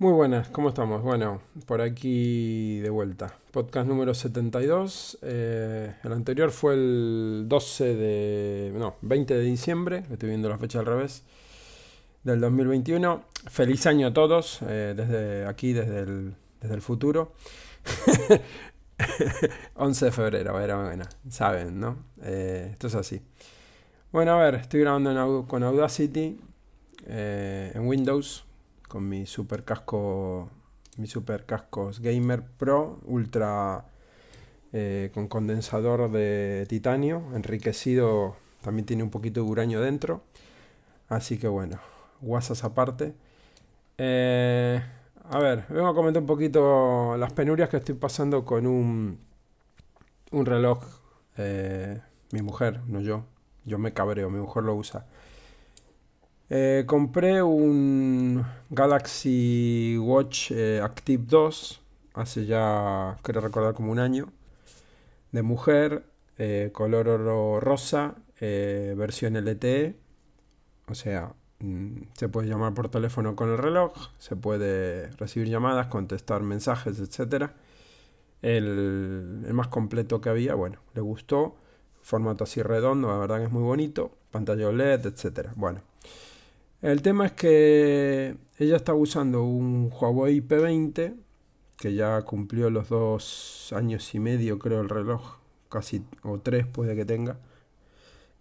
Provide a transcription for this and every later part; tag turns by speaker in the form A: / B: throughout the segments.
A: Muy buenas, ¿cómo estamos? Bueno, por aquí de vuelta. Podcast número 72. Eh, el anterior fue el 12 de. No, 20 de diciembre. Estoy viendo la fecha al revés. Del 2021. Feliz año a todos. eh, desde aquí, desde el, desde el futuro. 11 de febrero, a ver, bueno, saben, ¿no? Eh, esto es así. Bueno, a ver, estoy grabando en con Audacity eh, en Windows con mi super casco, mi super cascos Gamer Pro Ultra eh, con condensador de titanio, enriquecido, también tiene un poquito de uranio dentro. Así que bueno, guasas aparte. Eh, a ver, vengo a comentar un poquito las penurias que estoy pasando con un, un reloj. eh, mi mujer, no yo. Yo me cabreo, mi mujer lo usa. Eh, compré un Galaxy Watch eh, Active 2 hace ya, quiero recordar, como un año. De mujer, eh, color oro rosa, versión LTE. O sea, mm, se puede llamar por teléfono con el reloj, se puede recibir llamadas, contestar mensajes, etc. El, el más completo que había, bueno, le gustó. Formato así redondo, la verdad que es muy bonito. Pantalla OLED, etc. Bueno. El tema es que ella está usando un Huawei P20 que ya cumplió los dos años y medio, creo, el reloj, casi o tres puede que tenga.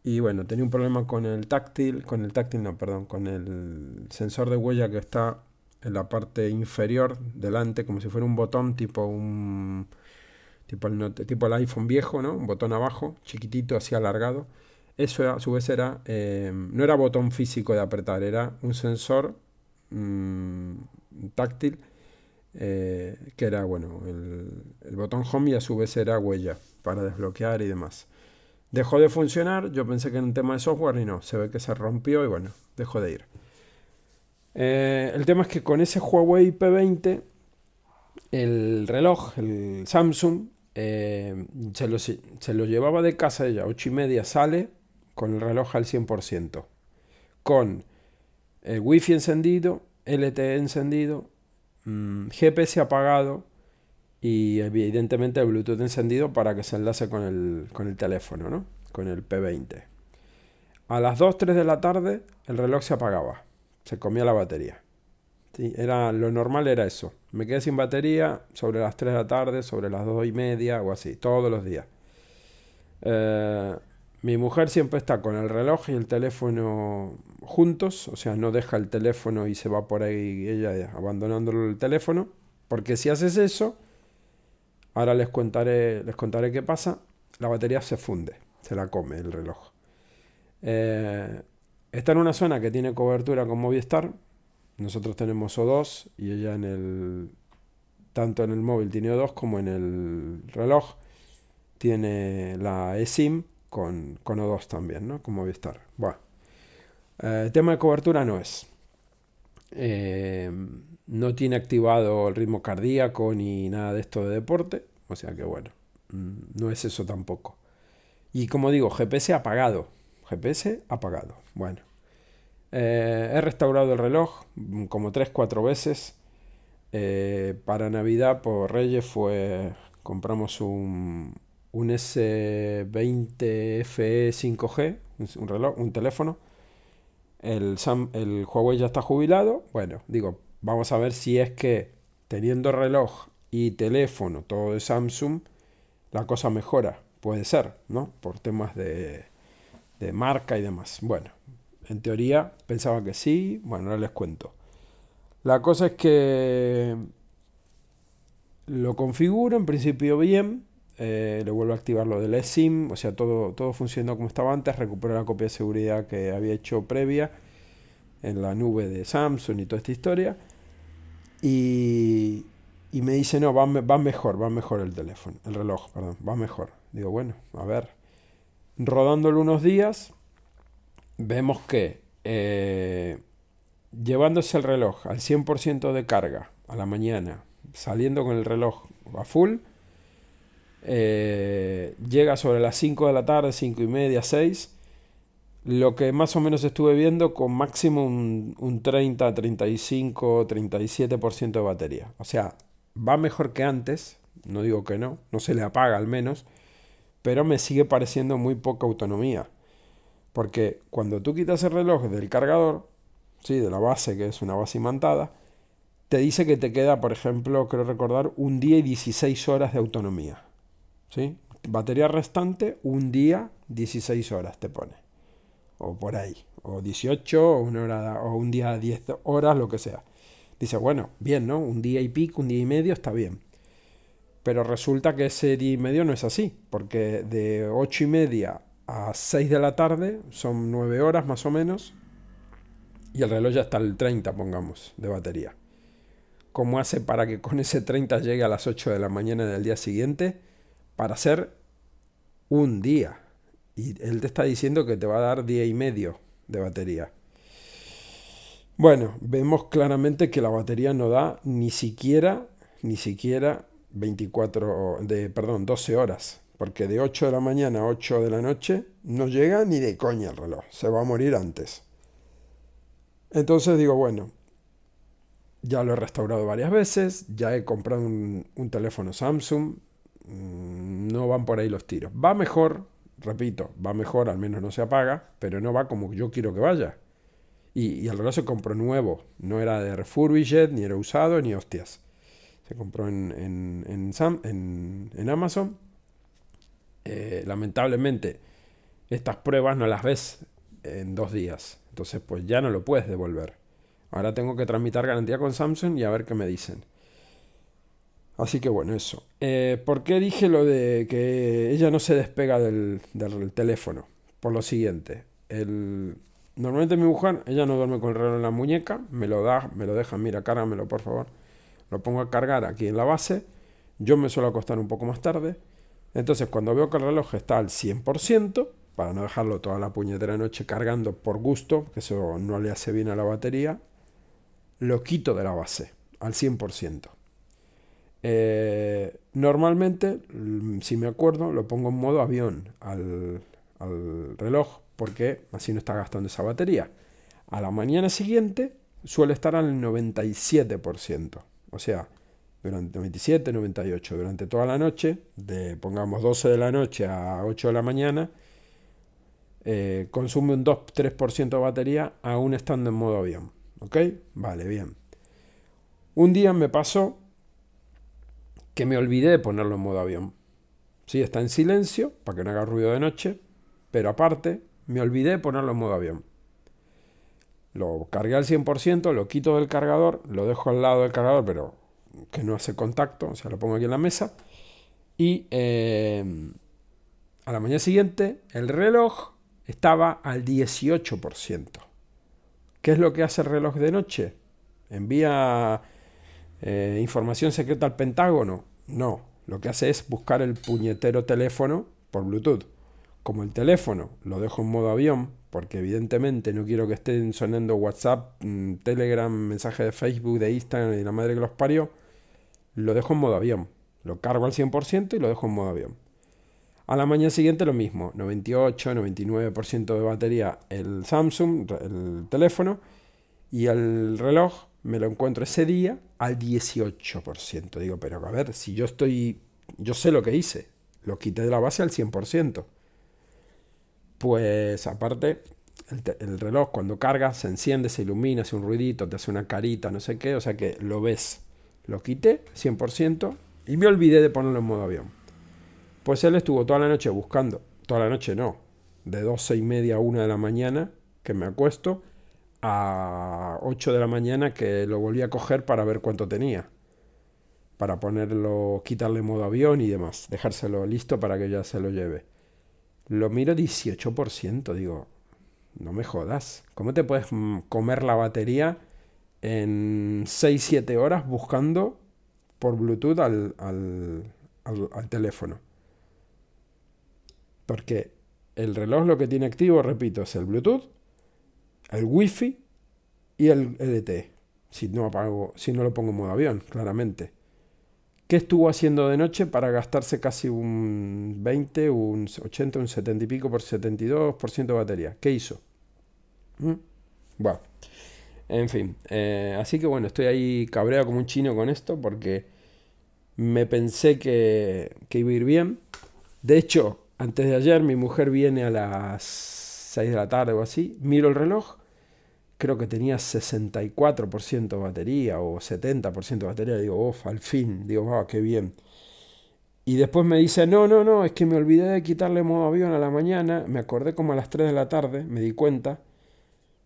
A: Y bueno, tenía un problema con el táctil, con el táctil, no, perdón, con el sensor de huella que está en la parte inferior delante, como si fuera un botón tipo un tipo el, tipo el iPhone viejo, ¿no? Un botón abajo, chiquitito, así alargado. Eso a su vez era, eh, no era botón físico de apretar, era un sensor mm, táctil eh, que era, bueno, el, botón home y a su vez era huella para desbloquear y demás. Dejó de funcionar, yo pensé que era un tema de software y no, se ve que se rompió y bueno, dejó de ir. Eh, el tema es que con ese Huawei P20, el reloj, el Samsung, se, lo, se lo llevaba de casa ella, 8 y media sale con el reloj al 100%, con el wifi encendido, LTE encendido, mm, GPS apagado y evidentemente el Bluetooth encendido para que se enlace con el, con el teléfono, ¿no? Con el P20. A las 2, 3 de la tarde el reloj se apagaba, se comía la batería. Sí, era, lo normal era eso. Me quedé sin batería sobre las 3 de la tarde, sobre las 2 y media o así, todos los días. Eh, mi mujer siempre está con el reloj y el teléfono juntos, o sea, no deja el teléfono y se va por ahí ella abandonándolo el teléfono, porque si haces eso, ahora les contaré, les contaré qué pasa, la batería se funde, se la come el reloj. Eh, está en una zona que tiene cobertura con Movistar, nosotros tenemos O2 y ella en el, tanto en el móvil tiene O2 como en el reloj tiene la eSIM con, con O2 también, ¿no? Con Movistar. Bueno, eh, tema de cobertura no es. Eh, no tiene activado el ritmo cardíaco ni nada de esto de deporte, o sea que bueno, mm, no es eso tampoco. Y como digo, GPS apagado, GPS apagado. Bueno, eh, he restaurado el reloj mm, como 3-4 veces. Eh, para Navidad por Reyes fue, compramos un, un S20 FE 5G, un, un reloj, un teléfono. El, Sam- el Huawei ya está jubilado. Bueno, digo, vamos a ver si es que teniendo reloj y teléfono, todo de Samsung, la cosa mejora. Puede ser, ¿no? Por temas de, de marca y demás. Bueno, en teoría pensaba que sí. Bueno, ahora les cuento. La cosa es que lo configuro en principio bien. Eh, le vuelvo a activar lo del eSIM. O sea, todo, todo funcionó como estaba antes. Recupero la copia de seguridad que había hecho previa en la nube de Samsung y toda esta historia. Y, y me dice, no, va, va mejor, va mejor el teléfono, el reloj, perdón, va mejor. Digo, bueno, a ver. Rodándolo unos días, vemos que eh, llevándose el reloj al 100% de carga a la mañana, saliendo con el reloj a full, eh, llega sobre las 5 de la tarde, 5 y media, 6, lo que más o menos estuve viendo con máximo un, un 30, 35, 37% de batería. O sea, va mejor que antes, no digo que no, no se le apaga al menos, pero me sigue pareciendo muy poca autonomía. Porque cuando tú quitas el reloj del cargador, ¿sí? de la base, que es una base imantada, te dice que te queda, por ejemplo, creo recordar, un día y 16 horas de autonomía. ¿Sí? Batería restante, un día, 16 horas te pone. O por ahí. O 18, o, una hora, o un día 10 horas, lo que sea. Dice, bueno, bien, ¿no? Un día y pico, un día y medio está bien. Pero resulta que ese día y medio no es así, porque de 8 y media a 6 de la tarde son 9 horas más o menos, y el reloj ya está al 30, pongamos, de batería. ¿Cómo hace para que con ese 30 llegue a las 8 de la mañana del día siguiente? Para hacer un día. Y él te está diciendo que te va a dar día y medio de batería. Bueno, vemos claramente que la batería no da ni siquiera, ni siquiera 24, de, perdón, 12 horas. Porque de 8 de la mañana a 8 de la noche no llega ni de coña el reloj. Se va a morir antes. Entonces digo, bueno, ya lo he restaurado varias veces, ya he comprado un, teléfono Samsung, no van por ahí los tiros. Va mejor, repito, va mejor, al menos no se apaga, pero no va como yo quiero que vaya. Y, el reloj se compró nuevo, no era de refurbished, ni era usado, ni hostias. Se compró en, en, en, Amazon. Eh, lamentablemente, estas pruebas no las ves en dos días. Entonces, pues ya no lo puedes devolver. Ahora tengo que tramitar garantía con Samsung y a ver qué me dicen. Así que bueno, eso. Eh, ¿Por qué dije lo de que ella no se despega del, teléfono? Por lo siguiente. normalmente mi mujer, ella no duerme con el reloj en la muñeca, me lo da, me lo deja, mira, cárgamelo por favor lo pongo a cargar aquí en la base, yo me suelo acostar un poco más tarde, entonces cuando veo que el reloj está al 100%, para no dejarlo toda la puñetera noche cargando por gusto, que eso no le hace bien a la batería, lo quito de la base al 100%. Eh, normalmente, mm, si me acuerdo, lo pongo en modo avión al, al reloj porque así no está gastando esa batería. A la mañana siguiente suele estar al 97%. O sea, durante 97, 98, durante toda la noche, de pongamos 12 de la noche a 8 de la mañana, eh, consume un 2-3% de batería aún estando en modo avión. ¿Ok? Vale, bien. Un día me pasó que me olvidé de ponerlo en modo avión. Sí, está en silencio para que no haga ruido de noche, pero aparte me olvidé de ponerlo en modo avión. Lo cargué al 100%, lo quito del cargador, lo dejo al lado del cargador, pero que no hace contacto, o sea, lo pongo aquí en la mesa. Y eh, a la mañana siguiente el reloj estaba al 18%. ¿Qué es lo que hace el reloj de noche? ¿Envía eh, información secreta al Pentágono? No, lo que hace es buscar el puñetero teléfono por Bluetooth. Como el teléfono lo dejo en modo avión, porque evidentemente no quiero que estén sonando WhatsApp, mm, Telegram, mensaje de Facebook, de Instagram y la madre que los parió, lo dejo en modo avión. Lo cargo al 100% y lo dejo en modo avión. A la mañana siguiente lo mismo, 98, 99% de batería el Samsung, el teléfono, y el reloj me lo encuentro ese día al 18%. Digo, pero a ver, si yo estoy, yo sé lo que hice, lo quité de la base al 100%. Pues aparte, el, reloj cuando carga se enciende, se ilumina, hace un ruidito, te hace una carita, no sé qué, o sea que lo ves. Lo quité 100% y me olvidé de ponerlo en modo avión. Pues él estuvo toda la noche buscando, toda la noche no, de 12 y media a 1 de la mañana que me acuesto a 8 de la mañana que lo volví a coger para ver cuánto tenía. Para ponerlo, quitarle modo avión y demás, dejárselo listo para que ya se lo lleve. Lo miro 18%, digo, no me jodas. ¿Cómo te puedes mm, comer la batería en 6-7 horas buscando por Bluetooth al, al, teléfono? Porque el reloj lo que tiene activo, repito, es el Bluetooth, el Wi-Fi y el EDT. Si no, apago, si no lo pongo en modo avión, claramente. ¿Qué estuvo haciendo de noche para gastarse casi un 20, un 80, un 70 y pico por 72% de batería? ¿Qué hizo? ¿Mm? Bueno, en fin. Eh, así que bueno, estoy ahí cabreado como un chino con esto porque me pensé que, que iba a ir bien. De hecho, antes de ayer mi mujer viene a las 6 de la tarde o así, miro el reloj, creo que tenía 64% de batería o 70% de batería, digo, uff, al fin, digo, ah, qué bien. Y después me dice, no, no, no, es que me olvidé de quitarle modo avión a la mañana, me acordé como a las 3 de la tarde, me di cuenta,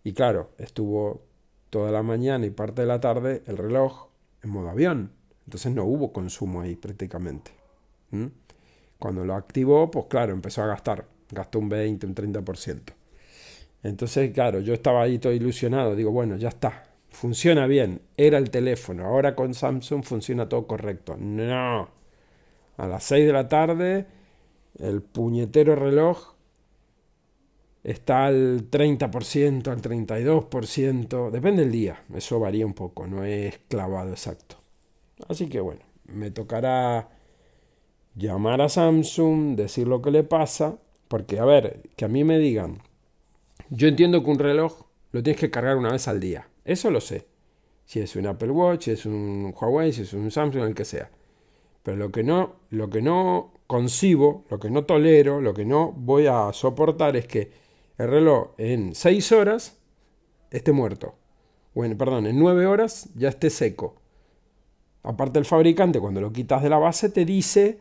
A: y claro, estuvo toda la mañana y parte de la tarde el reloj en modo avión, entonces no hubo consumo ahí prácticamente. Cuando lo activó, pues claro, empezó a gastar, gastó un 20, un 30%. Entonces, claro, yo estaba ahí todo ilusionado, digo, bueno, ya está, funciona bien, era el teléfono, ahora con Samsung funciona todo correcto. No, a las 6 de la tarde el puñetero reloj está al 30%, al 32%, depende del día, eso varía un poco, no es clavado exacto. Así que bueno, me tocará llamar a Samsung, decir lo que le pasa, porque a ver, que a mí me digan, yo entiendo que un reloj lo tienes que cargar una vez al día, eso lo sé. Si es un Apple Watch, si es un Huawei, si es un Samsung, el que sea. Pero lo que no, lo que no concibo, lo que no tolero, lo que no voy a soportar es que el reloj en 6 horas esté muerto. Bueno, perdón, en 9 horas ya esté seco. Aparte el fabricante cuando lo quitas de la base te dice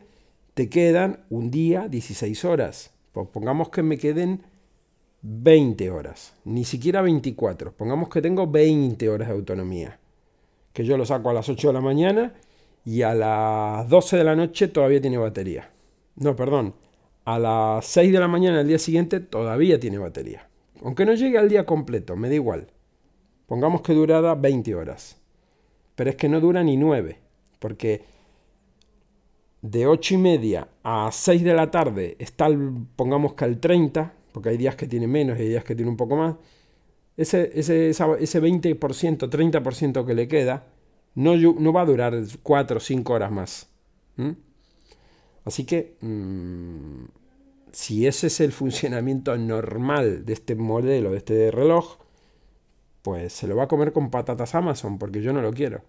A: te quedan un día 16 horas. Pues pongamos que me queden 20 horas, ni siquiera 24. Pongamos que tengo 20 horas de autonomía. Que yo lo saco a las 8 de la mañana y a las 12 de la noche todavía tiene batería. No, perdón. A las 6 de la mañana del día siguiente todavía tiene batería. Aunque no llegue al día completo, me da igual. Pongamos que durara 20 horas. Pero es que no dura ni 9. Porque de 8 y media a 6 de la tarde está, pongamos que al 30, porque hay días que tiene menos y hay días que tiene un poco más. Ese, ese, ese 20%, 30% que le queda, no, no, va a durar 4 o 5 horas más. Así que, mm, si ese es el funcionamiento normal de este modelo, de este reloj, pues se lo va a comer con patatas Amazon, porque yo no lo quiero.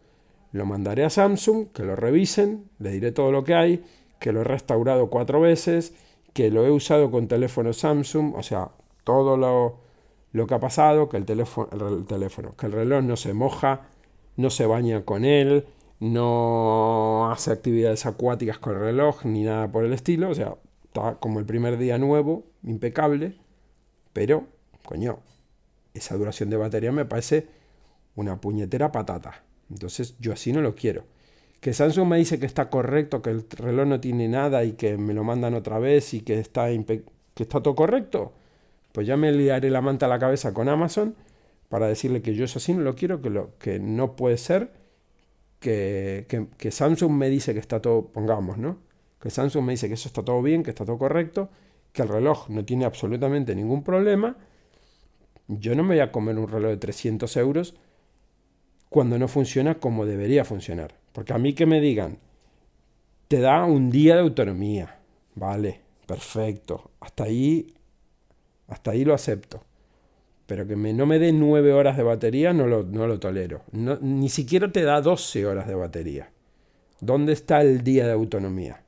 A: Lo mandaré a Samsung, que lo revisen, le diré todo lo que hay, que lo he restaurado cuatro veces, que lo he usado con teléfono Samsung, o sea, todo lo, lo que ha pasado, que el teléfono, el teléfono, que el reloj no se moja, no se baña con él, no hace actividades acuáticas con el reloj, ni nada por el estilo, o sea, está como el primer día nuevo, impecable, pero, coño, esa duración de batería me parece una puñetera patata. Entonces yo así no lo quiero. Que Samsung me dice que está correcto, que el reloj no tiene nada y que me lo mandan otra vez y que está, que está todo correcto, pues ya me liaré la manta a la cabeza con Amazon para decirle que yo eso así no lo quiero, que no puede ser, que, que, Samsung me dice que está todo, pongamos, ¿no? Que Samsung me dice que eso está todo bien, que está todo correcto, que el reloj no tiene absolutamente ningún problema. Yo no me voy a comer un reloj de 300 euros cuando no funciona como debería funcionar. Porque a mí que me digan, te da un día de autonomía, vale, perfecto, hasta ahí, hasta ahí lo acepto. Pero que me, no me dé nueve horas de batería no lo, no lo tolero. ni siquiera te da 12 horas de batería. ¿Dónde está el día de autonomía?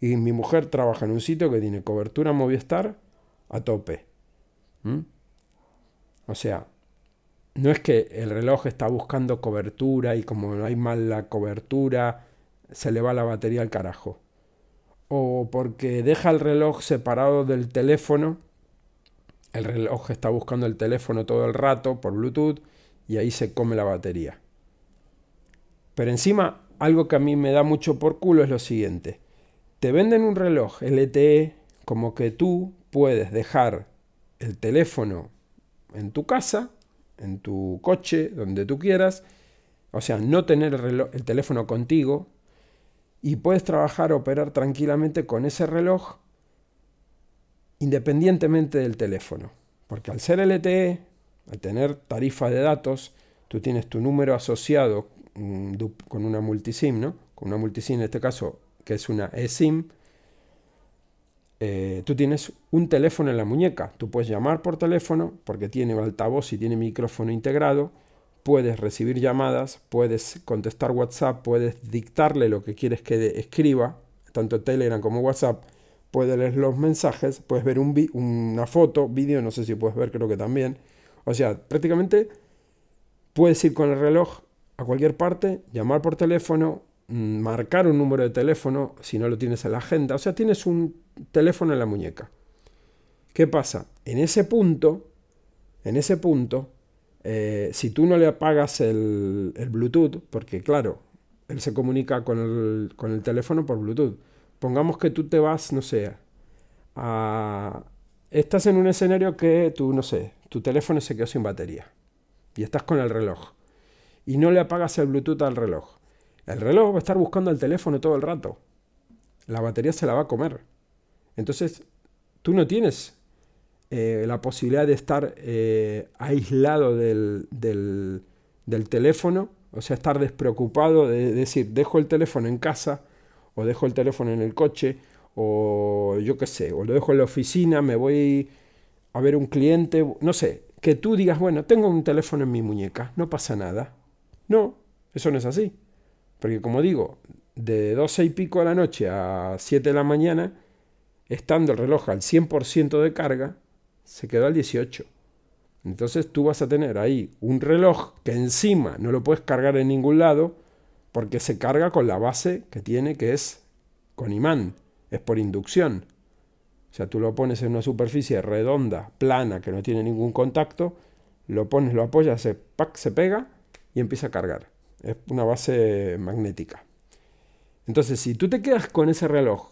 A: Y mi mujer trabaja en un sitio que tiene cobertura Movistar a tope. ¿Mm? O sea, no es que el reloj está buscando cobertura y como no hay mal la cobertura, se le va la batería al carajo. O porque deja el reloj separado del teléfono, el reloj está buscando el teléfono todo el rato por Bluetooth y ahí se come la batería. Pero encima, algo que a mí me da mucho por culo es lo siguiente. Te venden un reloj LTE como que tú puedes dejar el teléfono en tu casa en tu coche, donde tú quieras, o sea, no tener el, teléfono contigo y puedes trabajar, operar tranquilamente con ese reloj independientemente del teléfono. Porque al ser LTE, al tener tarifa de datos, tú tienes tu número asociado mm, con una multisim, ¿no? Con una multisim en este caso, que es una eSIM. Eh, tú tienes un teléfono en la muñeca. Tú puedes llamar por teléfono porque tiene altavoz y tiene micrófono integrado. Puedes recibir llamadas, puedes contestar WhatsApp, puedes dictarle lo que quieres que escriba, tanto Telegram como WhatsApp. Puedes leer los mensajes, puedes ver un una foto, vídeo, no sé si puedes ver, creo que también. O sea, prácticamente puedes ir con el reloj a cualquier parte, llamar por teléfono, marcar un número de teléfono si no lo tienes en la agenda. O sea, tienes un teléfono en la muñeca. ¿Qué pasa? En ese punto, en ese punto, eh, si tú no le apagas el, Bluetooth, porque claro, él se comunica con el, con el, teléfono por Bluetooth. Pongamos que tú te vas, no sé, a... Estás en un escenario que tú, no sé, tu teléfono se quedó sin batería y estás con el reloj y no le apagas el Bluetooth al reloj. El reloj va a estar buscando el teléfono todo el rato. La batería se la va a comer. Entonces, tú no tienes eh, la posibilidad de estar eh, aislado del, teléfono, o sea, estar despreocupado de decir, dejo el teléfono en casa, o dejo el teléfono en el coche, o yo qué sé, o lo dejo en la oficina, me voy a ver un cliente, no sé, que tú digas, bueno, tengo un teléfono en mi muñeca, no pasa nada. No, eso no es así. Porque como digo, de 12 y pico de la noche a 7 de la mañana, estando el reloj al 100% de carga, se quedó al 18. Entonces tú vas a tener ahí un reloj que encima no lo puedes cargar en ningún lado porque se carga con la base que tiene que es con imán, es por inducción. O sea, tú lo pones en una superficie redonda, plana, que no tiene ningún contacto, lo pones, lo apoyas, se, se pega y empieza a cargar. Es una base magnética. Entonces, si tú te quedas con ese reloj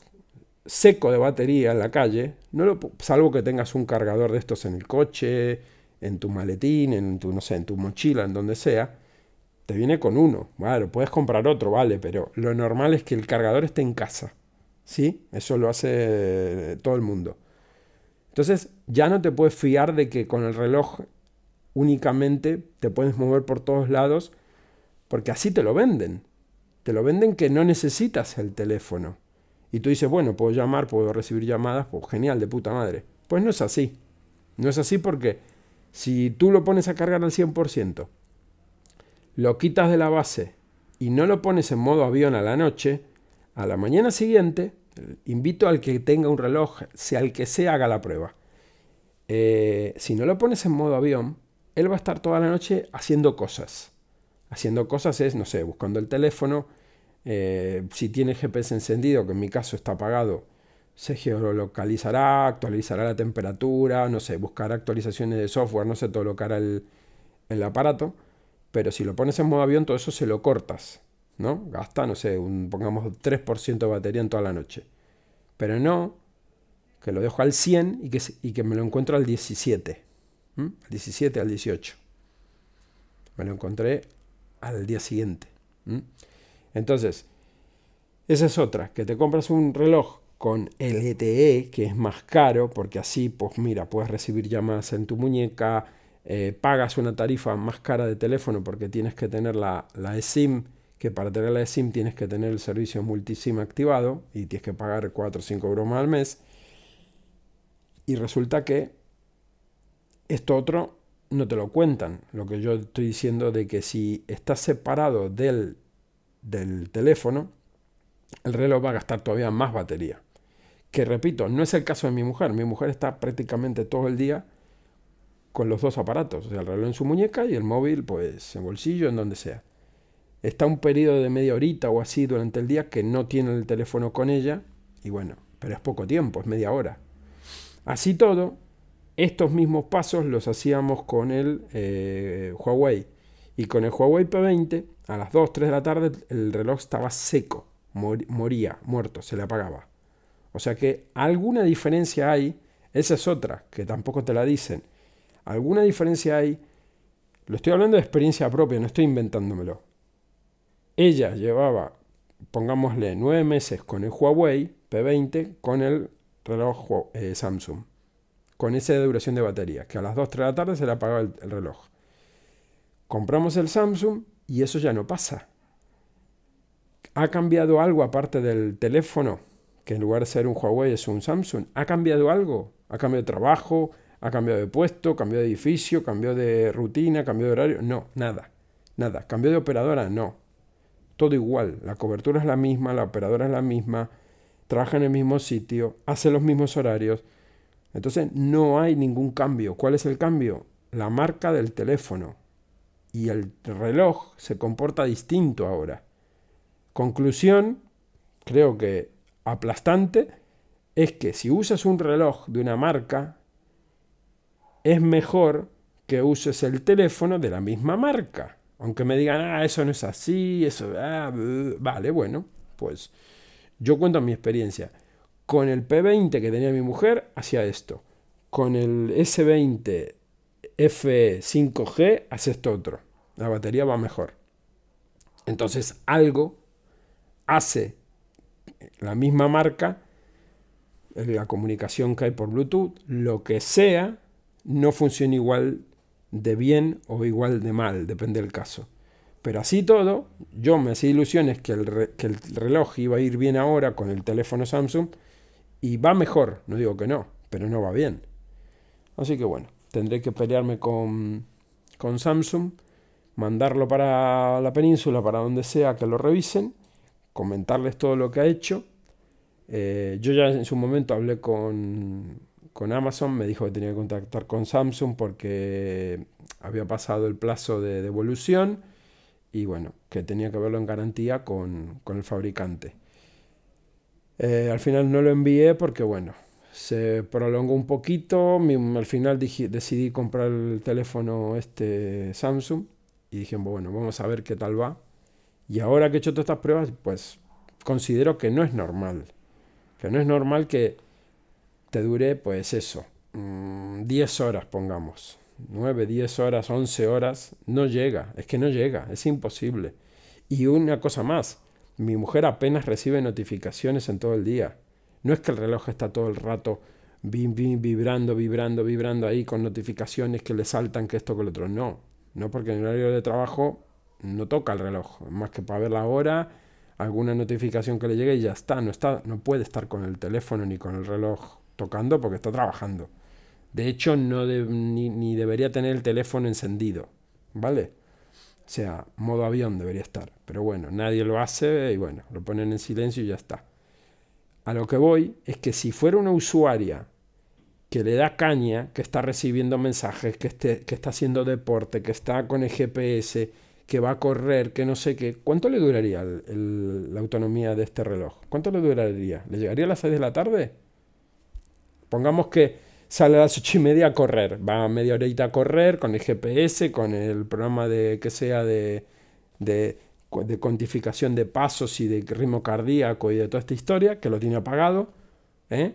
A: seco de batería en la calle, no lo, salvo que tengas un cargador de estos en el coche, en tu maletín, en tu, no sé, en tu mochila, en donde sea, te viene con uno. Bueno, puedes comprar otro, vale, pero lo normal es que el cargador esté en casa. ¿Sí? Eso lo hace todo el mundo. Entonces, ya no te puedes fiar de que con el reloj únicamente te puedes mover por todos lados, porque así te lo venden. Te lo venden que no necesitas el teléfono. Y tú dices, bueno, puedo llamar, puedo recibir llamadas, pues genial, de puta madre. Pues no es así. No es así porque si tú lo pones a cargar al 100%, lo quitas de la base y no lo pones en modo avión a la noche, a la mañana siguiente, invito al que tenga un reloj, sea el que sea, haga la prueba. Eh, si no lo pones en modo avión, él va a estar toda la noche haciendo cosas. Haciendo cosas es, no sé, buscando el teléfono, eh, si tiene GPS encendido, que en mi caso está apagado, se geolocalizará, actualizará la temperatura, no sé, buscará actualizaciones de software, no sé, lo que hará el, aparato. Pero si lo pones en modo avión, todo eso se lo cortas, ¿no? Gasta, no sé, pongamos 3% de batería en toda la noche. Pero no, que lo dejo al 100 y que, y que me lo encuentro al 17. Al 17, al 18. Me lo encontré al día siguiente. Entonces, esa es otra, que te compras un reloj con LTE, que es más caro, porque así, pues mira, puedes recibir llamadas en tu muñeca, eh, pagas una tarifa más cara de teléfono porque tienes que tener la, la eSIM, que para tener la eSIM tienes que tener el servicio multisim activado y tienes que pagar 4 o 5 euros más al mes. Y resulta que esto otro no te lo cuentan. Lo que yo estoy diciendo de que si estás separado del del teléfono, el reloj va a gastar todavía más batería. Que repito, no es el caso de mi mujer. Mi mujer está prácticamente todo el día con los dos aparatos, o sea, el reloj en su muñeca y el móvil pues en bolsillo, en donde sea. Está un periodo de media horita o así durante el día que no tiene el teléfono con ella y bueno, pero es poco tiempo, es media hora. Así todo, estos mismos pasos los hacíamos con el eh, Huawei y con el Huawei P20 a las 2, 3 de la tarde el reloj estaba seco, moría, muerto, se le apagaba. O sea que alguna diferencia hay, esa es otra, que tampoco te la dicen. Alguna diferencia hay, lo estoy hablando de experiencia propia, no estoy inventándomelo. Ella llevaba, pongámosle, 9 meses con el Huawei P20 con el reloj eh, Samsung, con esa duración de batería, que a las 2, 3 de la tarde se le apagaba el reloj. Compramos el Samsung y eso ya no pasa. ¿Ha cambiado algo aparte del teléfono? que en lugar de ser un Huawei es un Samsung. ¿Ha cambiado algo? ¿Ha cambiado de trabajo? ¿Ha cambiado de puesto? ¿Cambiado de edificio? ¿Cambiado de rutina? ¿Cambiado de horario? No, nada. Nada. ¿Cambió de operadora? No. Todo igual. La cobertura es la misma, la operadora es la misma, trabaja en el mismo sitio, hace los mismos horarios. Entonces no hay ningún cambio. ¿Cuál es el cambio? La marca del teléfono. Y el reloj se comporta distinto ahora. Conclusión, creo que aplastante es que si usas un reloj de una marca, es mejor que uses el teléfono de la misma marca. Aunque me digan, ah, eso no es así, eso, ah, vale, bueno, pues yo cuento mi experiencia. Con el P20 que tenía mi mujer, hacía esto. Con el S20 F5G, hace esto otro. La batería va mejor. Entonces, algo hace la misma marca, la comunicación que hay por Bluetooth, lo que sea, no funciona igual de bien o igual de mal, depende del caso. Pero así todo, yo me hacía ilusiones que el, que el reloj iba a ir bien ahora con el teléfono Samsung y va mejor, no digo que no, pero no va bien. Así que bueno, tendré que pelearme con, con Samsung, mandarlo para la península, para donde sea que lo revisen comentarles todo lo que ha hecho. Eh, yo ya en su momento hablé con, con, Amazon, me dijo que tenía que contactar con Samsung porque había pasado el plazo de devolución y bueno, que tenía que verlo en garantía con, con el fabricante. Eh, al final no lo envié porque bueno, se prolongó un poquito, al final decidí comprar el teléfono este Samsung y dije, bueno, vamos a ver qué tal va. Y ahora que he hecho todas estas pruebas, pues considero que no es normal. Que no es normal que te dure, pues eso, 10 mm, horas, pongamos. 9, 10 horas, 11 horas, no llega. Es que no llega, es imposible. Y una cosa más, mi mujer apenas recibe notificaciones en todo el día. No es que el reloj está todo el rato vibrando, vibrando, vibrando ahí con notificaciones que le saltan que esto que lo otro. No, no porque en el horario de trabajo no toca el reloj, más que para ver la hora, alguna notificación que le llegue y ya está, no está, no puede estar con el teléfono ni con el reloj tocando porque está trabajando. De hecho, no ni, ni, debería tener el teléfono encendido, ¿vale? O sea, modo avión debería estar. Pero bueno, nadie lo hace y bueno, lo ponen en silencio y ya está. A lo que voy es que si fuera una usuaria que le da caña, que está recibiendo mensajes, que, esté, que está haciendo deporte, que está con el GPS, que va a correr, que no sé qué. ¿Cuánto le duraría la autonomía de este reloj? ¿Cuánto le duraría? ¿Le llegaría a las 6 de la tarde? Pongamos que sale a las 8 y media a correr. Va media horita a correr con el GPS, con el programa de que sea de, de, de cuantificación de pasos y de ritmo cardíaco y de toda esta historia, que lo tiene apagado. ¿eh?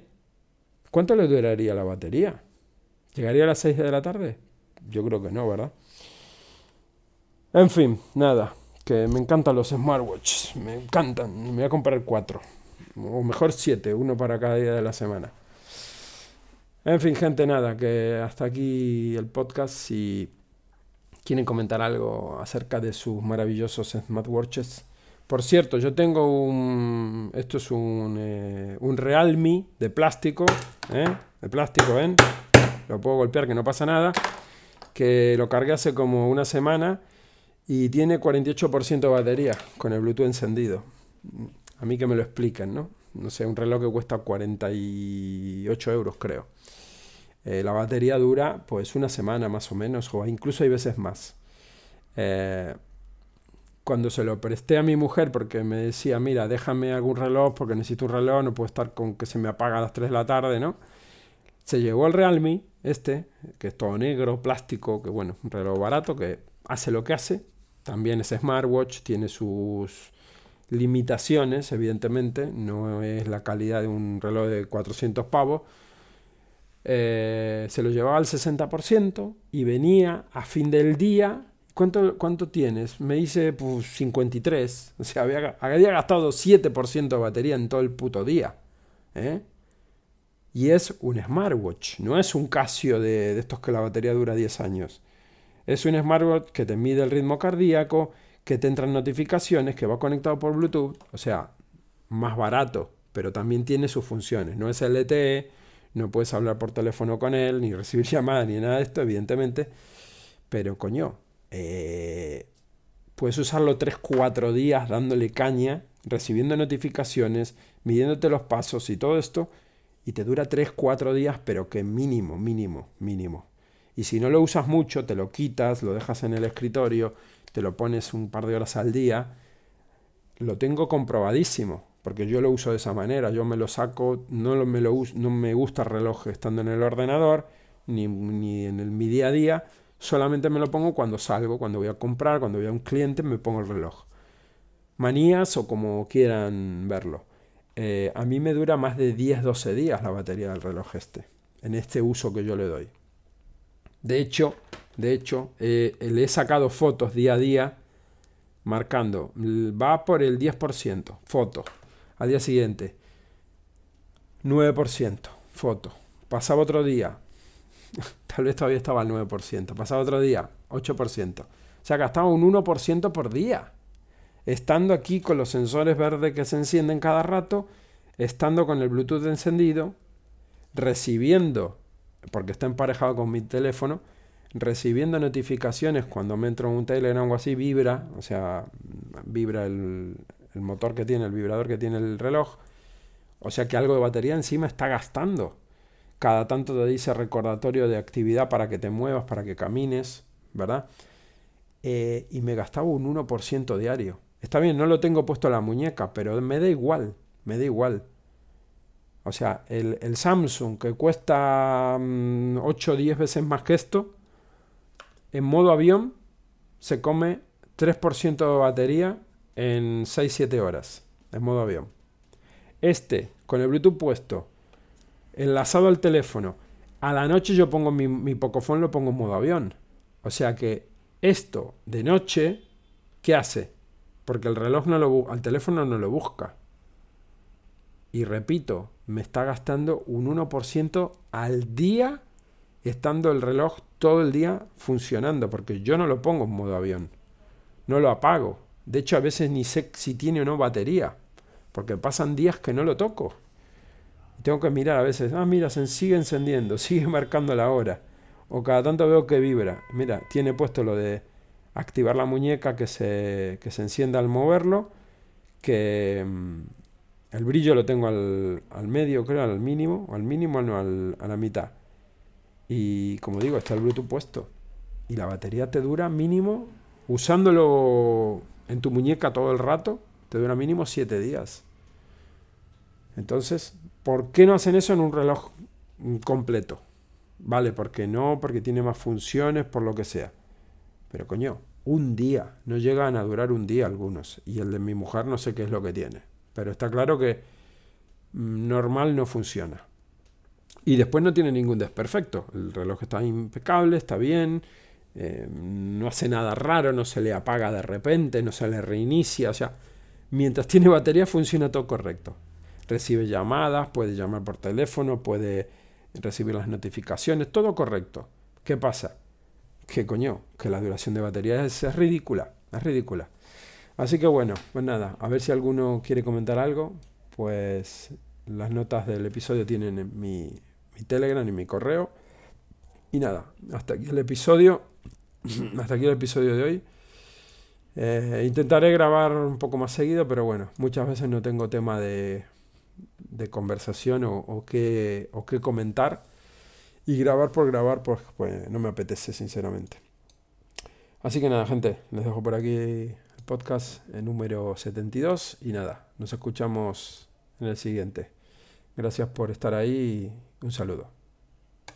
A: ¿Cuánto le duraría la batería? ¿Llegaría a las 6 de la tarde? Yo creo que no, ¿verdad? En fin, nada, que me encantan los smartwatches, me encantan, me voy a comprar cuatro, o mejor siete, uno para cada día de la semana. En fin, gente, nada, que hasta aquí el podcast. Si quieren comentar algo acerca de sus maravillosos smartwatches. Por cierto, yo tengo un. Esto es un, eh, un Realme de plástico. ¿eh? De plástico, ¿ven? Lo puedo golpear que no pasa nada. Que lo cargué hace como una semana y tiene 48% de batería con el Bluetooth encendido. A mí que me lo expliquen, ¿no? No sé, un reloj que cuesta 48 euros, creo. Eh, la batería dura pues una semana más o menos, o incluso hay veces más. Eh, cuando se lo presté a mi mujer porque me decía, mira, déjame algún reloj porque necesito un reloj, no puedo estar con que se me apaga a las 3 de la tarde, ¿no? Se llevó el Realme, este, que es todo negro, plástico, que bueno, un reloj barato que hace lo que hace, también es smartwatch, tiene sus limitaciones, evidentemente, no es la calidad de un reloj de 400 pavos. Eh, se lo llevaba al 60% y venía a fin del día. ¿Cuánto, cuánto tienes? Me dice pues, 53. O sea, había, había gastado 7% de batería en todo el puto día. ¿eh? Y es un smartwatch, no es un Casio de, de estos que la batería dura 10 años. Es un smartwatch que te mide el ritmo cardíaco, que te entran notificaciones, que va conectado por Bluetooth, o sea, más barato, pero también tiene sus funciones. No es LTE, no puedes hablar por teléfono con él, ni recibir llamadas, ni nada de esto, evidentemente. Pero coño, eh, puedes usarlo 3-4 días dándole caña, recibiendo notificaciones, midiéndote los pasos y todo esto, y te dura 3-4 días, pero que mínimo, mínimo, mínimo. Y si no lo usas mucho, te lo quitas, lo dejas en el escritorio, te lo pones un par de horas al día, lo tengo comprobadísimo, porque yo lo uso de esa manera, yo me lo saco, no, me, gusta el reloj estando en el ordenador, ni, ni en el, mi día a día, solamente me lo pongo cuando salgo, cuando voy a comprar, cuando voy a un cliente, me pongo el reloj. Manías o como quieran verlo. Eh, a mí me dura más de 10-12 días la batería del reloj este, en este uso que yo le doy. De hecho, de hecho, eh, le he sacado fotos día a día marcando, va por el 10%, foto. Al día siguiente, 9%, foto. Pasaba otro día, tal vez todavía estaba al 9%. Pasaba otro día, 8%. O sea, gastaba un 1% por día. Estando aquí con los sensores verdes que se encienden cada rato, estando con el Bluetooth encendido, recibiendo, porque está emparejado con mi teléfono, recibiendo notificaciones cuando me entro en un Telegram o así, vibra, o sea, vibra el, el motor que tiene, el vibrador que tiene el reloj. O sea que algo de batería encima está gastando. Cada tanto te dice recordatorio de actividad para que te muevas, para que camines, ¿verdad? Eh, y me gastaba un 1% diario. Está bien, no lo tengo puesto a la muñeca, pero me da igual, me da igual. O sea, el, Samsung que cuesta 8 mm, o 10 veces más que esto, en modo avión se come 3% de batería en 6-7 horas, en modo avión. Este, con el Bluetooth puesto, enlazado al teléfono, a la noche yo pongo mi, mi Pocophone, lo pongo en modo avión. O sea que esto de noche, ¿qué hace? Porque el reloj no lo al teléfono no lo busca. Y repito, me está gastando un 1% al día estando el reloj todo el día funcionando, porque yo no lo pongo en modo avión. No lo apago. De hecho, a veces ni sé si tiene o no batería, porque pasan días que no lo toco. Tengo que mirar a veces, ah, mira, se sigue encendiendo, sigue marcando la hora. O cada tanto veo que vibra. Mira, tiene puesto lo de activar la muñeca que se, que se encienda al moverlo, que mm, el brillo lo tengo al, al, medio, creo, al mínimo, al mínimo, no, al, a la mitad. Y como digo, está el Bluetooth puesto. Y la batería te dura mínimo, usándolo en tu muñeca todo el rato, te dura mínimo 7 días. Entonces, ¿por qué no hacen eso en un reloj completo? Vale, porque no, porque tiene más funciones, por lo que sea. Pero coño, un día, no llegan a durar un día algunos. Y el de mi mujer no sé qué es lo que tiene. Pero está claro que mm, normal no funciona. Y después no tiene ningún desperfecto. El reloj está impecable, está bien, eh, no hace nada raro, no se le apaga de repente, no se le reinicia. O sea, mientras tiene batería funciona todo correcto. Recibe llamadas, puede llamar por teléfono, puede recibir las notificaciones, todo correcto. ¿Qué pasa? Que coño, que la duración de batería es, ridícula, es ridícula. Así que bueno, pues nada, a ver si alguno quiere comentar algo, pues las notas del episodio tienen mi, mi Telegram y mi correo. Y nada, hasta aquí el episodio. hasta aquí el episodio de hoy. Eh, intentaré grabar un poco más seguido, pero bueno, muchas veces no tengo tema de, de conversación o, qué, o qué comentar. Y grabar por grabar, pues, pues no me apetece, sinceramente. Así que nada, gente, les dejo por aquí el podcast número 72 y nada, nos escuchamos en el siguiente. Gracias por estar ahí un saludo.